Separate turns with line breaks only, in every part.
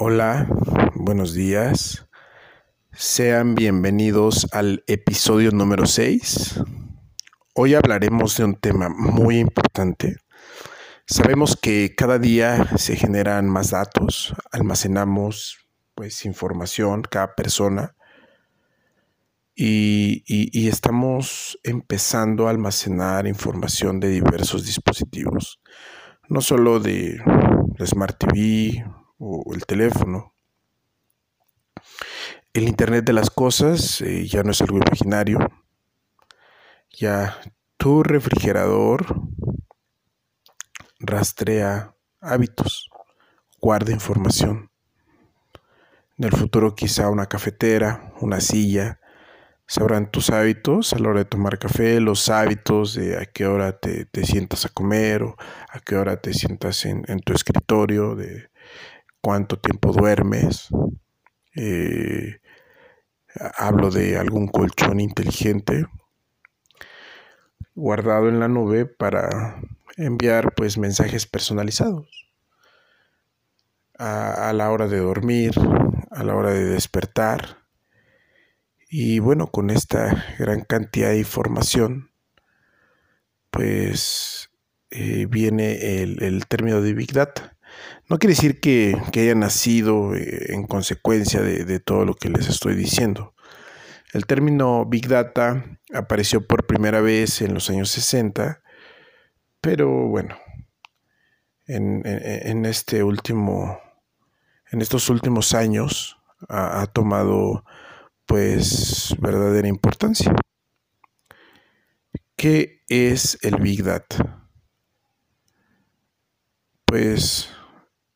Hola, buenos días. Sean bienvenidos al episodio número 6. Hoy hablaremos de un tema muy importante. Sabemos que cada día se generan más datos, almacenamos pues información, cada persona, y, y estamos empezando a almacenar información de diversos dispositivos, no solo de Smart TV o el teléfono. El Internet de las Cosas eh, ya no es algo imaginario. Ya tu refrigerador rastrea hábitos, guarda información. En el futuro quizá una cafetera, una silla, sabrán tus hábitos a la hora de tomar café, los hábitos de a qué hora te, sientas a comer o a qué hora te sientas en, en tu escritorio, de cuánto tiempo duermes. Eh, hablo de algún colchón inteligente guardado en la nube para enviar pues mensajes personalizados a, la hora de dormir, a la hora de despertar. Y bueno, con esta gran cantidad de información, pues eh, viene el término de Big Data. No quiere decir que, haya nacido eh, en consecuencia de, todo lo que les estoy diciendo. El término Big Data apareció por primera vez en los años 60, pero bueno, en, este último, en estos últimos años ha, ha tomado pues verdadera importancia. ¿Qué es el Big Data? Pues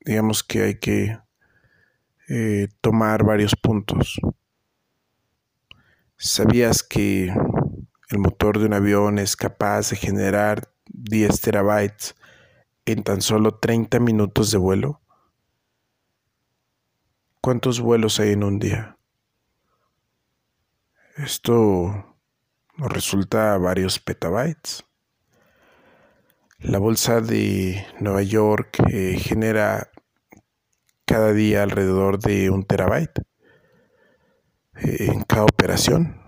digamos que hay que eh, tomar varios puntos. ¿Sabías que el motor de un avión es capaz de generar 10 terabytes en tan solo 30 minutos de vuelo? ¿Cuántos vuelos hay en un día? Esto nos resulta varios petabytes. La bolsa de Nueva York eh, genera cada día alrededor de un terabyte eh, en cada operación.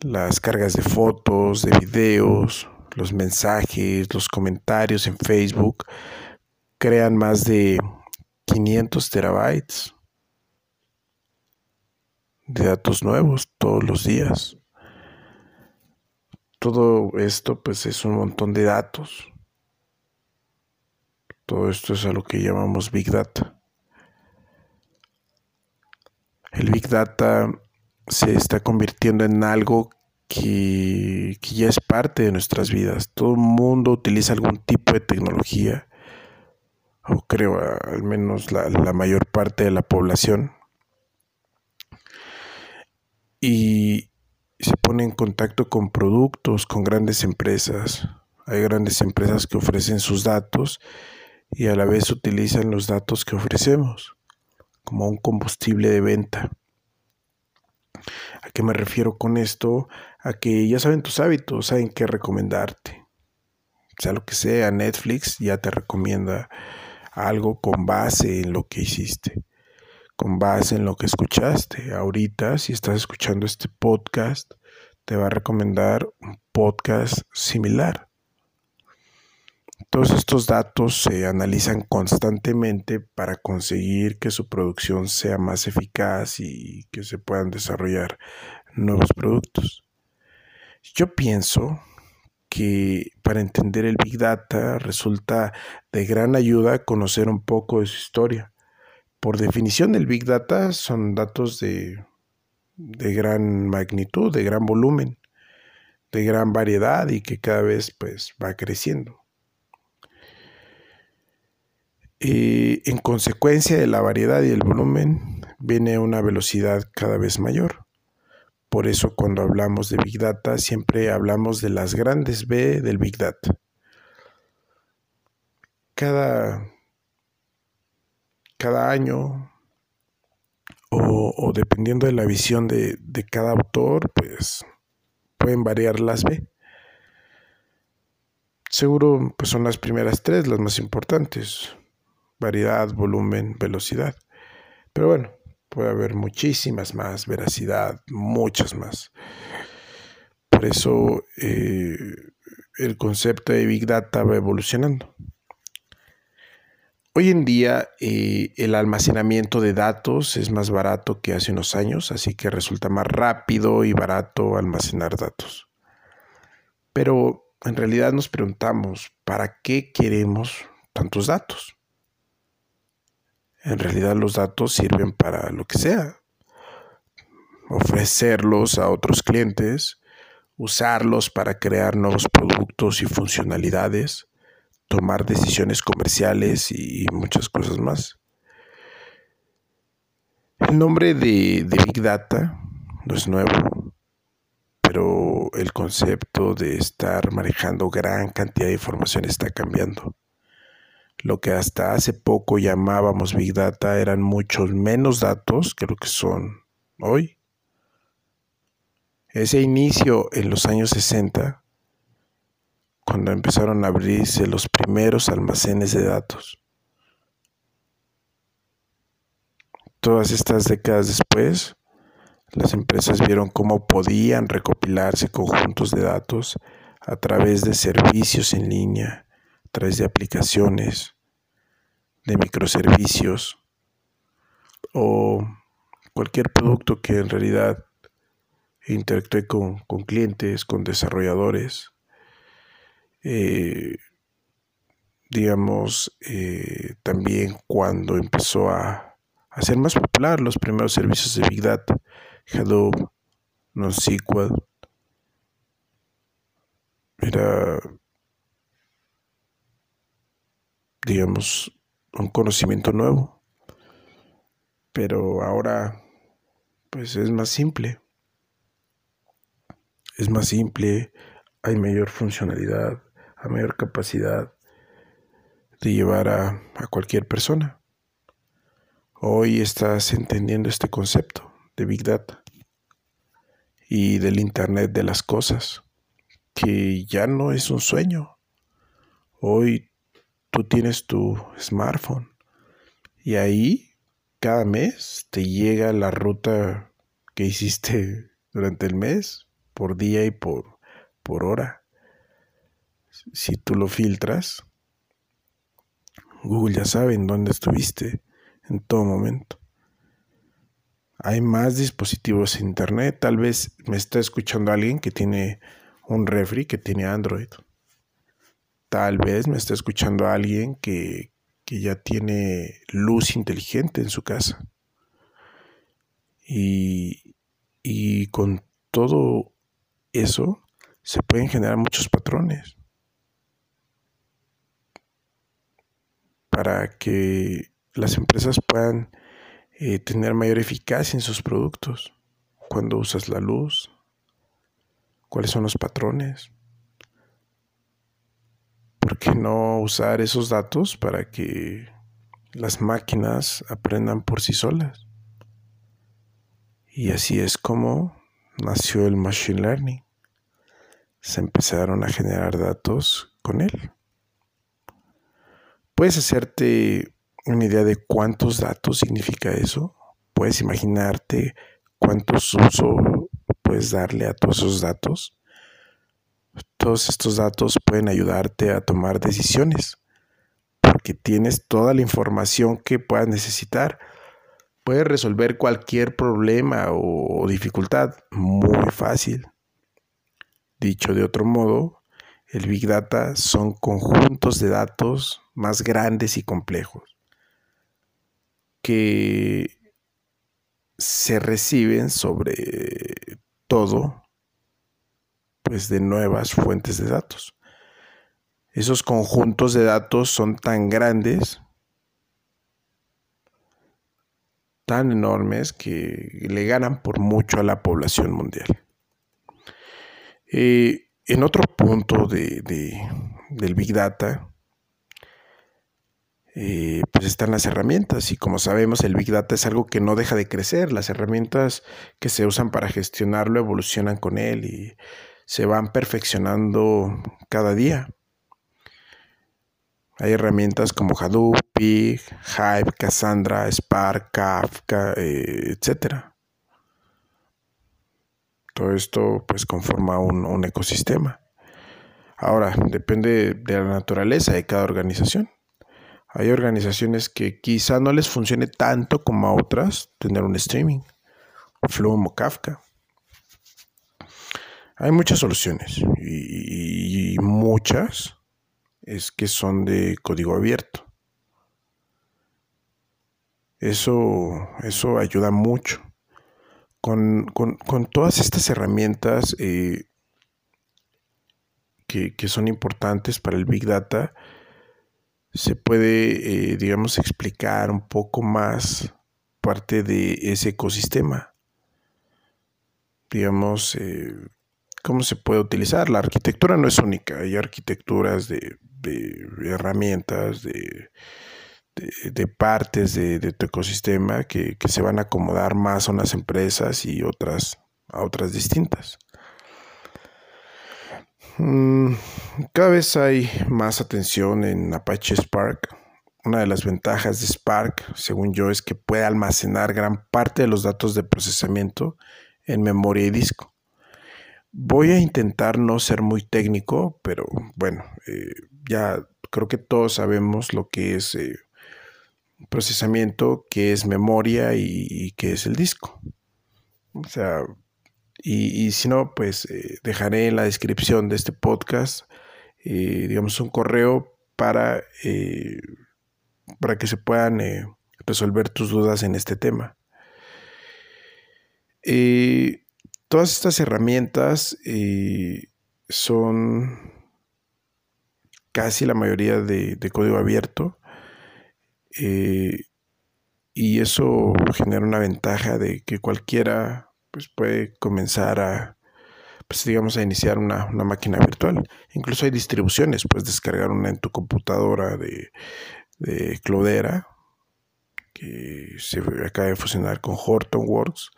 Las cargas de fotos, de videos, los mensajes, los comentarios en Facebook crean más de 500 terabytes de datos nuevos todos los días. Todo esto pues es un montón de datos. Todo esto es a lo que llamamos Big Data. El Big Data se está convirtiendo en algo que, ya es parte de nuestras vidas. Todo el mundo utiliza algún tipo de tecnología, o creo al menos la, la mayor parte de la población. Y se pone en contacto con productos, con grandes empresas. Hay grandes empresas que ofrecen sus datos y a la vez utilizan los datos que ofrecemos como un combustible de venta. ¿A qué me refiero con esto? A que ya saben tus hábitos, saben qué recomendarte. Sea lo que sea, Netflix ya te recomienda algo con base en lo que hiciste, con base en lo que escuchaste. Ahorita, si estás escuchando este podcast, te va a recomendar un podcast similar. Todos estos datos se analizan constantemente para conseguir que su producción sea más eficaz y que se puedan desarrollar nuevos productos. Yo pienso que para entender el Big Data resulta de gran ayuda conocer un poco de su historia. Por definición, el Big Data son datos de, de gran magnitud, de gran volumen, de gran variedad y que cada vez pues va creciendo. Y en consecuencia de la variedad y el volumen viene una velocidad cada vez mayor. Por eso cuando hablamos de Big Data siempre hablamos de las grandes B del Big Data. Cada, cada año o, dependiendo de la visión de, de cada autor, pues pueden variar las B. Seguro pues son las primeras tres las más importantes variedad, volumen, velocidad. Pero bueno, puede haber muchísimas más, veracidad, muchas más. Por eso eh, el concepto de Big Data va evolucionando. Hoy en día eh, el almacenamiento de datos es más barato que hace unos años, así que resulta más rápido y barato almacenar datos. Pero en realidad nos preguntamos, ¿para qué queremos tantos datos? En realidad los datos sirven para lo que sea. Ofrecerlos a otros clientes, usarlos para crear nuevos productos y funcionalidades, tomar decisiones comerciales y muchas cosas más. El nombre de, Big Data no es nuevo, pero el concepto de estar manejando gran cantidad de información está cambiando. Lo que hasta hace poco llamábamos Big Data eran muchos menos datos que lo que son hoy. Ese inicio en los años 60 cuando empezaron a abrirse los primeros almacenes de datos. Todas estas décadas después, las empresas vieron cómo podían recopilarse conjuntos de datos a través de servicios en línea, a través de aplicaciones, de microservicios o cualquier producto que en realidad interactúe con, con clientes, con desarrolladores eh, digamos, eh, también cuando empezó a, a, ser más popular los primeros servicios de Big Data, Hadoop, NoSQL, era, digamos, un conocimiento nuevo, pero ahora, pues es más simple, es más simple, hay mayor funcionalidad, a mayor capacidad de llevar a, cualquier persona. Hoy estás entendiendo este concepto de Big Data y del Internet de las cosas, que ya no es un sueño. Hoy tú tienes tu smartphone y ahí cada mes te llega la ruta que hiciste durante el mes, por día y por, por hora si tú lo filtras, Google ya sabe en dónde estuviste en todo momento. Hay más dispositivos en Internet. Tal vez me está escuchando alguien que tiene un refri que tiene Android. Tal vez me está escuchando alguien que, que ya tiene luz inteligente en su casa. Y, y con todo eso se pueden generar muchos patrones. para que las empresas puedan eh, tener mayor eficacia en sus productos. Cuando usas la luz, cuáles son los patrones. ¿Por qué no usar esos datos para que las máquinas aprendan por sí solas? Y así es como nació el Machine Learning. Se empezaron a generar datos con él. ¿Puedes hacerte una idea de cuántos datos significa eso? ¿Puedes imaginarte cuántos uso puedes darle a todos esos datos? Todos estos datos pueden ayudarte a tomar decisiones porque tienes toda la información que puedas necesitar. Puedes resolver cualquier problema o dificultad muy fácil. Dicho de otro modo, el Big Data son conjuntos de datos más grandes y complejos que se reciben sobre todo pues de nuevas fuentes de datos. Esos conjuntos de datos son tan grandes, tan enormes que le ganan por mucho a la población mundial. Eh, en otro punto de, del Big Data, eh, pues están las herramientas y como sabemos el Big Data es algo que no deja de crecer. Las herramientas que se usan para gestionarlo evolucionan con él y se van perfeccionando cada día. Hay herramientas como Hadoop, Pig, Hive, Cassandra, Spark, Kafka, eh, etc. Todo esto pues conforma un, ecosistema. Ahora, depende de la naturaleza de cada organización. Hay organizaciones que quizá no les funcione tanto como a otras tener un streaming, Flume o Kafka. Hay muchas soluciones y muchas es que son de código abierto. Eso, eso ayuda mucho. Con, todas estas herramientas eh, que, son importantes para el Big Data, se puede, eh, digamos, explicar un poco más parte de ese ecosistema. Digamos, eh, cómo se puede utilizar. La arquitectura no es única, hay arquitecturas de de herramientas, de, de, partes de, tu ecosistema que, se van a acomodar más a unas empresas y otras a otras distintas. Mm, cada vez hay más atención en Apache Spark. Una de las ventajas de Spark, según yo, es que puede almacenar gran parte de los datos de procesamiento en memoria y disco. Voy a intentar no ser muy técnico, pero bueno, eh, ya creo que todos sabemos lo que es eh, procesamiento, qué es memoria y, qué es el disco. O sea, y, si no, pues eh, dejaré en la descripción de este podcast, eh, digamos, un correo para, para que se puedan resolver tus dudas en este tema. Todas estas herramientas son casi la mayoría de, código abierto. Eh, y eso genera una ventaja de que cualquiera pues, puede comenzar a, pues, digamos, a iniciar una, máquina virtual. Incluso hay distribuciones, puedes descargar una en tu computadora de, de Cloudera, que se acaba de fusionar con Hortonworks.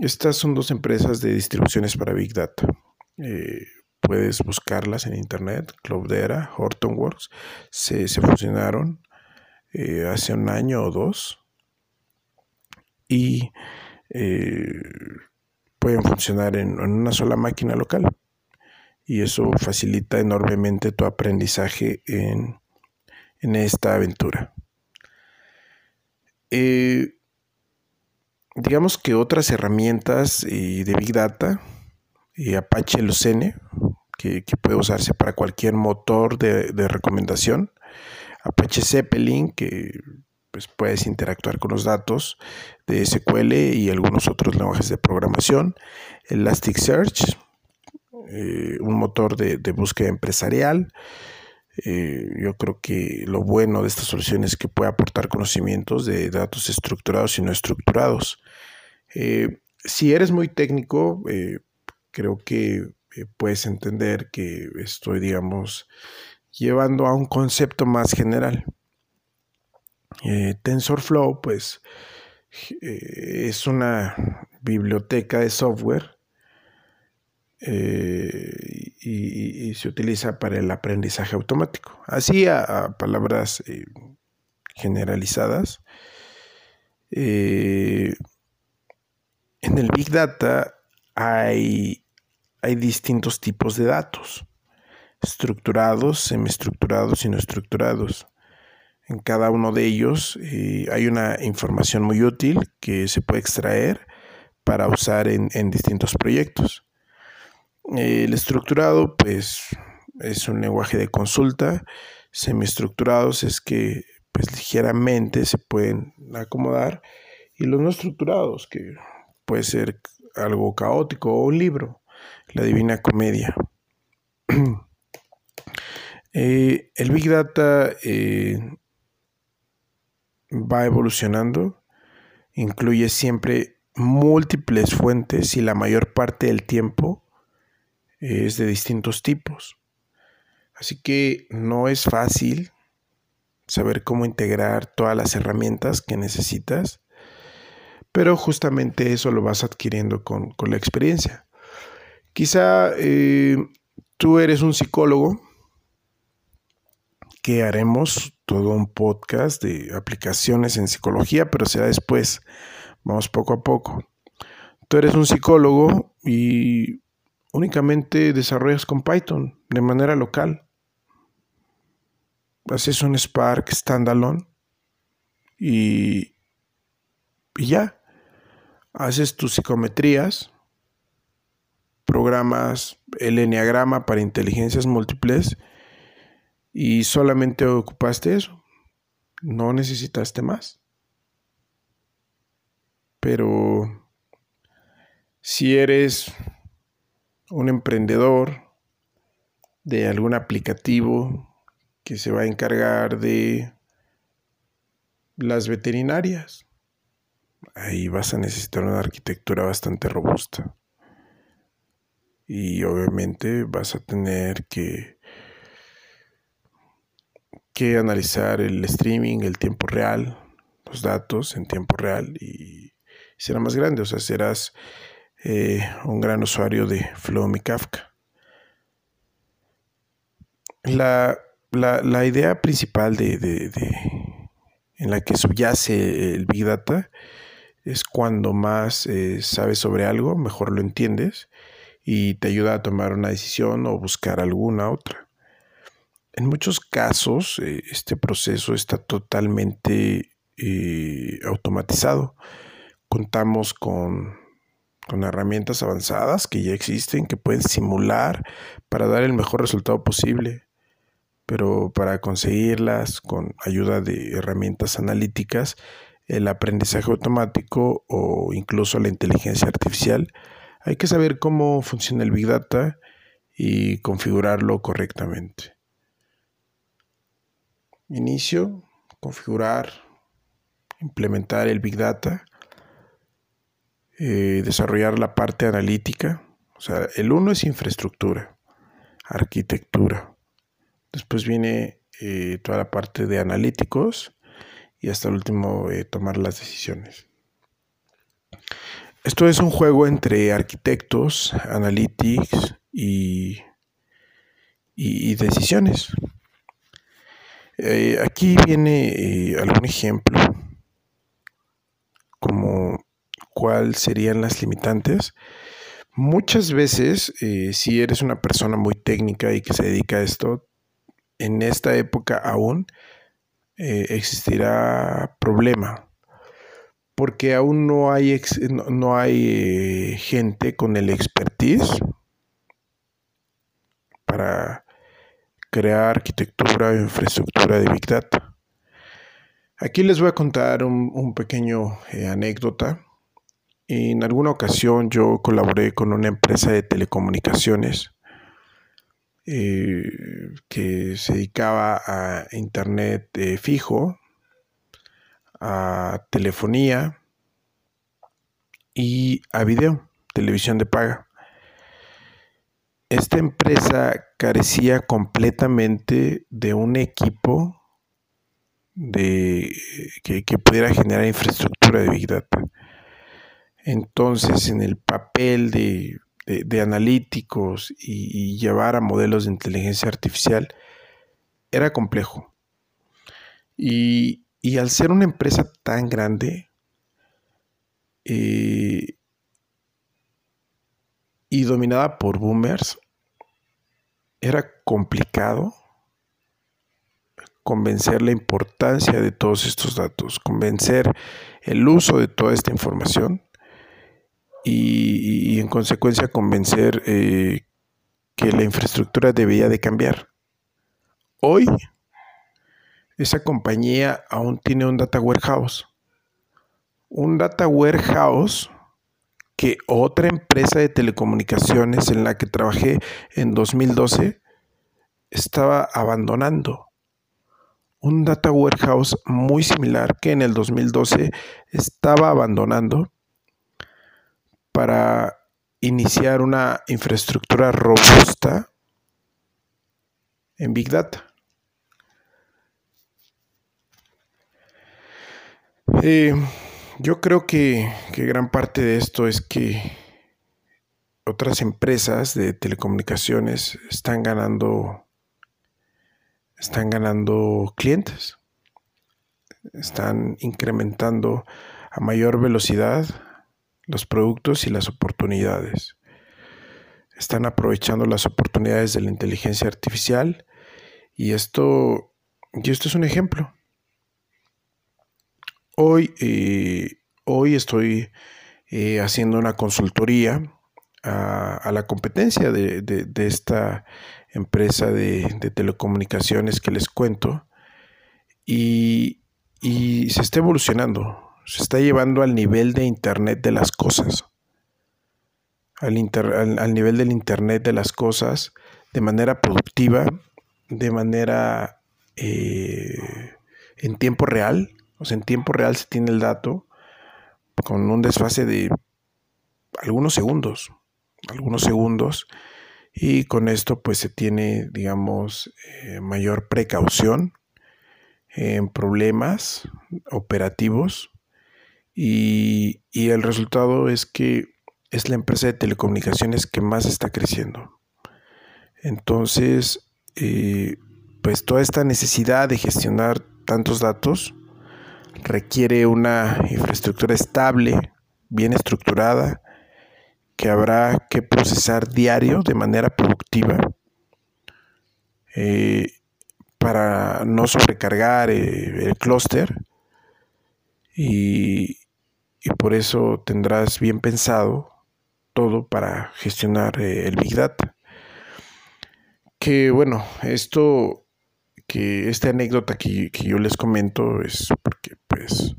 Estas son dos empresas de distribuciones para Big Data. Eh, puedes buscarlas en internet, Cloudera, Hortonworks, se, se fusionaron eh, hace un año o dos y eh, pueden funcionar en, una sola máquina local y eso facilita enormemente tu aprendizaje en, esta aventura. Digamos que otras herramientas de Big Data, Apache Lucene, que, puede usarse para cualquier motor de, recomendación. Apache Zeppelin, que pues puedes interactuar con los datos de SQL y algunos otros lenguajes de programación. Elasticsearch, eh, un motor de, búsqueda empresarial. Eh, yo creo que lo bueno de esta solución es que puede aportar conocimientos de datos estructurados y no estructurados. Eh, si eres muy técnico, creo que eh, puedes entender que estoy, digamos, llevando a un concepto más general. Eh, TensorFlow, pues, eh, es una biblioteca de software y, se utiliza para el aprendizaje automático. Así a, palabras generalizadas. en el Big Data hay hay distintos tipos de datos, estructurados, semiestructurados y no estructurados. En cada uno de ellos eh, hay una información muy útil que se puede extraer para usar en, distintos proyectos. El estructurado, pues, es un lenguaje de consulta. Semiestructurados es que, pues, ligeramente se pueden acomodar. Y los no estructurados, que puede ser algo caótico o un libro la Divina Comedia. Eh, el Big Data eh, va evolucionando, incluye siempre múltiples fuentes y la mayor parte del tiempo es de distintos tipos. Así que no es fácil saber cómo integrar todas las herramientas que necesitas, pero justamente eso lo vas adquiriendo con, con la experiencia. Quizá eh, tú eres un psicólogo que haremos todo un podcast de aplicaciones en psicología, pero será después. Vamos poco a poco. Tú eres un psicólogo y únicamente desarrollas con Python de manera local. Haces un Spark standalone y, y ya. Haces tus psicometrías, programas el enneagrama para inteligencias múltiples y solamente ocupaste eso. No necesitaste más. Pero si eres un emprendedor de algún aplicativo que se va a encargar de las veterinarias, ahí vas a necesitar una arquitectura bastante robusta. Y obviamente vas a tener que que analizar el streaming, el tiempo real, los datos en tiempo real y será más grande, o sea, serás eh, un gran usuario de Flow Kafka. La, idea principal de, en la que subyace el Big Data es cuando más eh, sabes sobre algo, mejor lo entiendes y te ayuda a tomar una decisión o buscar alguna otra. En muchos casos, eh, este proceso está totalmente automatizado. Contamos con, con herramientas avanzadas que ya existen, que pueden simular para dar el mejor resultado posible. Pero para conseguirlas con ayuda de herramientas analíticas, el aprendizaje automático o incluso la inteligencia artificial, hay que saber cómo funciona el Big Data y configurarlo correctamente. Inicio, configurar, implementar el Big Data, eh, desarrollar la parte analítica. O sea, el uno es infraestructura, arquitectura. Después viene eh, toda la parte de analíticos y hasta el último eh, tomar las decisiones. Esto es un juego entre arquitectos, analytics y, y decisiones. Aquí viene algún ejemplo, como cuáles serían las limitantes. Muchas veces, eh, si eres una persona muy técnica y que se dedica a esto, en esta época aún existirá problema, porque aún no hay, no hay gente con el expertise para crear arquitectura e infraestructura de Big Data. Aquí les voy a contar un, pequeño eh, anécdota. En alguna ocasión yo colaboré con una empresa de telecomunicaciones eh, que se dedicaba a internet eh, fijo, a telefonía y a video, televisión de paga. Esta empresa carecía completamente de un equipo de, que, pudiera generar infraestructura de Big Data. Entonces, en el papel de, analíticos y, llevar a modelos de inteligencia artificial, era complejo. Y, al ser una empresa tan grande, eh, y dominada por boomers, era complicado convencer la importancia de todos estos datos, convencer el uso de toda esta información y, en consecuencia convencer eh, que la infraestructura debía de cambiar. Hoy, esa compañía aún tiene un data warehouse. Un data warehouse que otra empresa de telecomunicaciones en la que trabajé en 2012 estaba abandonando. Un data warehouse muy similar que en el 2012 estaba abandonando para iniciar una infraestructura robusta en Big Data. Eh, yo creo que, gran parte de esto es que otras empresas de telecomunicaciones están ganando están ganando clientes, están incrementando a mayor velocidad los productos y las oportunidades. Están aprovechando las oportunidades de la inteligencia artificial y esto, y esto es un ejemplo. Hoy, eh, hoy estoy eh, haciendo una consultoría a, la competencia de, esta empresa de, telecomunicaciones que les cuento y, se está evolucionando, se está llevando al nivel de Internet de las cosas, al, nivel del Internet de las cosas de manera productiva, de manera eh, en tiempo real, o sea, en tiempo real se tiene el dato con un desfase de algunos segundos, algunos segundos, y con esto pues se tiene, digamos, eh, mayor precaución en problemas operativos y, el resultado es que es la empresa de telecomunicaciones que más está creciendo. Entonces, eh, pues toda esta necesidad de gestionar tantos datos requiere una infraestructura estable, bien estructurada, que habrá que procesar diario de manera productiva eh, para no sobrecargar eh, el clúster y, por eso tendrás bien pensado todo para gestionar eh, el Big Data. Que bueno, esto que esta anécdota que, yo les comento es porque pues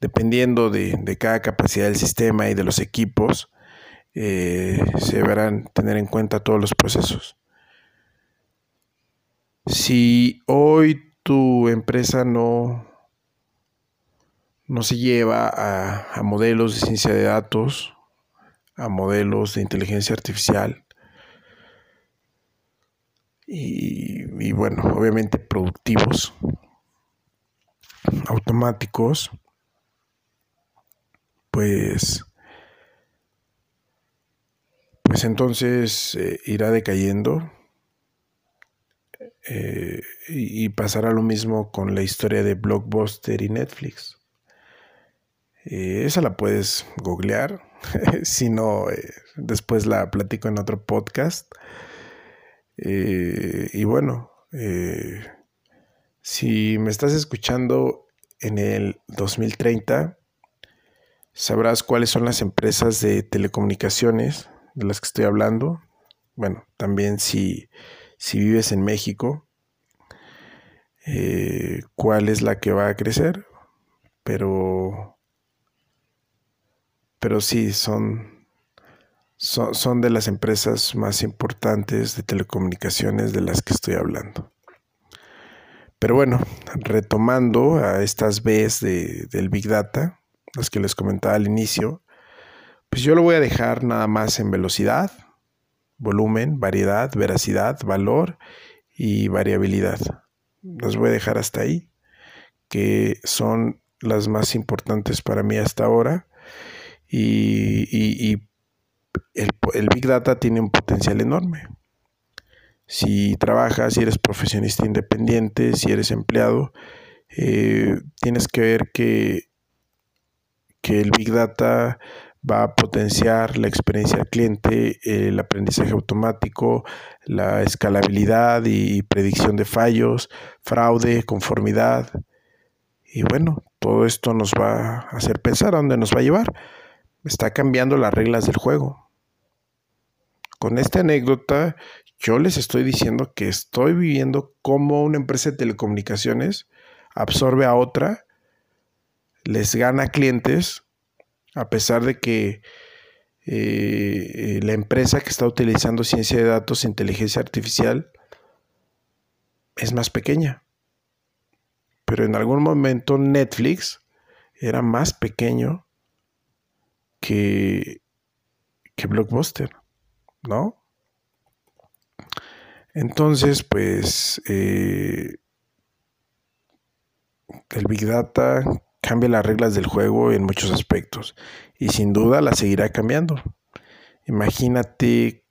dependiendo de, de, cada capacidad del sistema y de los equipos, eh, se deberán tener en cuenta todos los procesos. Si hoy tu empresa no, no se lleva a, modelos de ciencia de datos, a modelos de inteligencia artificial, y, bueno, obviamente productivos, automáticos, pues pues entonces eh, irá decayendo eh, y, pasará lo mismo con la historia de Blockbuster y Netflix. Eh, esa la puedes googlear, si no, después la platico en otro podcast. y bueno, si me estás escuchando en el 2030, sabrás cuáles son las empresas de telecomunicaciones de las que estoy hablando. Bueno, también si, vives en México, eh, cuál es la que va a crecer, pero, pero sí, son, son, de las empresas más importantes de telecomunicaciones de las que estoy hablando. Pero bueno, retomando a estas Bs de, del Big Data, las que les comentaba al inicio, pues yo lo voy a dejar nada más en velocidad, volumen, variedad, veracidad, valor y variabilidad. Las voy a dejar hasta ahí, que son las más importantes para mí hasta ahora. Y, el, Big Data tiene un potencial enorme. Si trabajas, si eres profesionista independiente, si eres empleado, eh, tienes que ver que, que el Big Data va a potenciar la experiencia del cliente, el aprendizaje automático, la escalabilidad y predicción de fallos, fraude, conformidad. Y bueno, todo esto nos va a hacer pensar a dónde nos va a llevar. Está cambiando las reglas del juego. Con esta anécdota, yo les estoy diciendo que estoy viviendo cómo una empresa de telecomunicaciones absorbe a otra, les gana clientes a pesar de que eh, la empresa que está utilizando ciencia de datos e inteligencia artificial es más pequeña. Pero en algún momento Netflix era más pequeño que, Blockbuster, ¿no? Entonces, pues, eh, el Big Data cambia las reglas del juego en muchos aspectos y sin duda la seguirá cambiando. Imagínate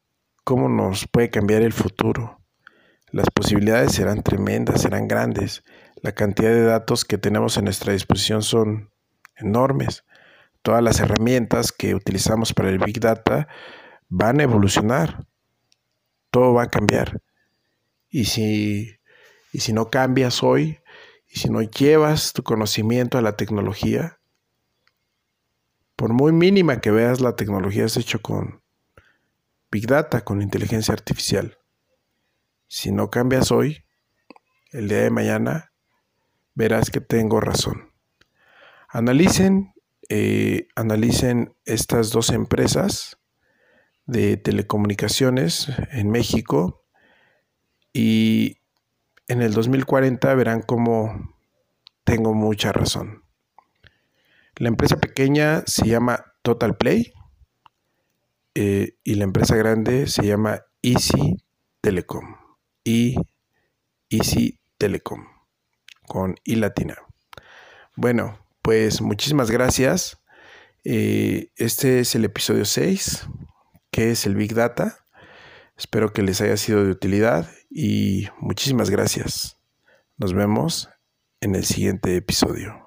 cómo nos puede cambiar el futuro, las posibilidades serán tremendas, serán grandes. La cantidad de datos que tenemos a nuestra disposición son enormes. Todas las herramientas que utilizamos para el Big Data van a evolucionar. Todo va a cambiar. Y si, y si no cambias hoy, y si no llevas tu conocimiento a la tecnología, por muy mínima que veas la tecnología es hecho con Big Data, con inteligencia artificial. Si no cambias hoy, el día de mañana, verás que tengo razón. Analicen, eh, analicen estas dos empresas de telecomunicaciones en México y en el 2040 verán cómo tengo mucha razón. La empresa pequeña se llama Total Play eh, y la empresa grande se llama Easy Telecom y Easy Telecom con I latina. Bueno, pues muchísimas gracias. Eh, este es el episodio 6, que es el Big Data. Espero que les haya sido de utilidad y muchísimas gracias. Nos vemos en el siguiente episodio.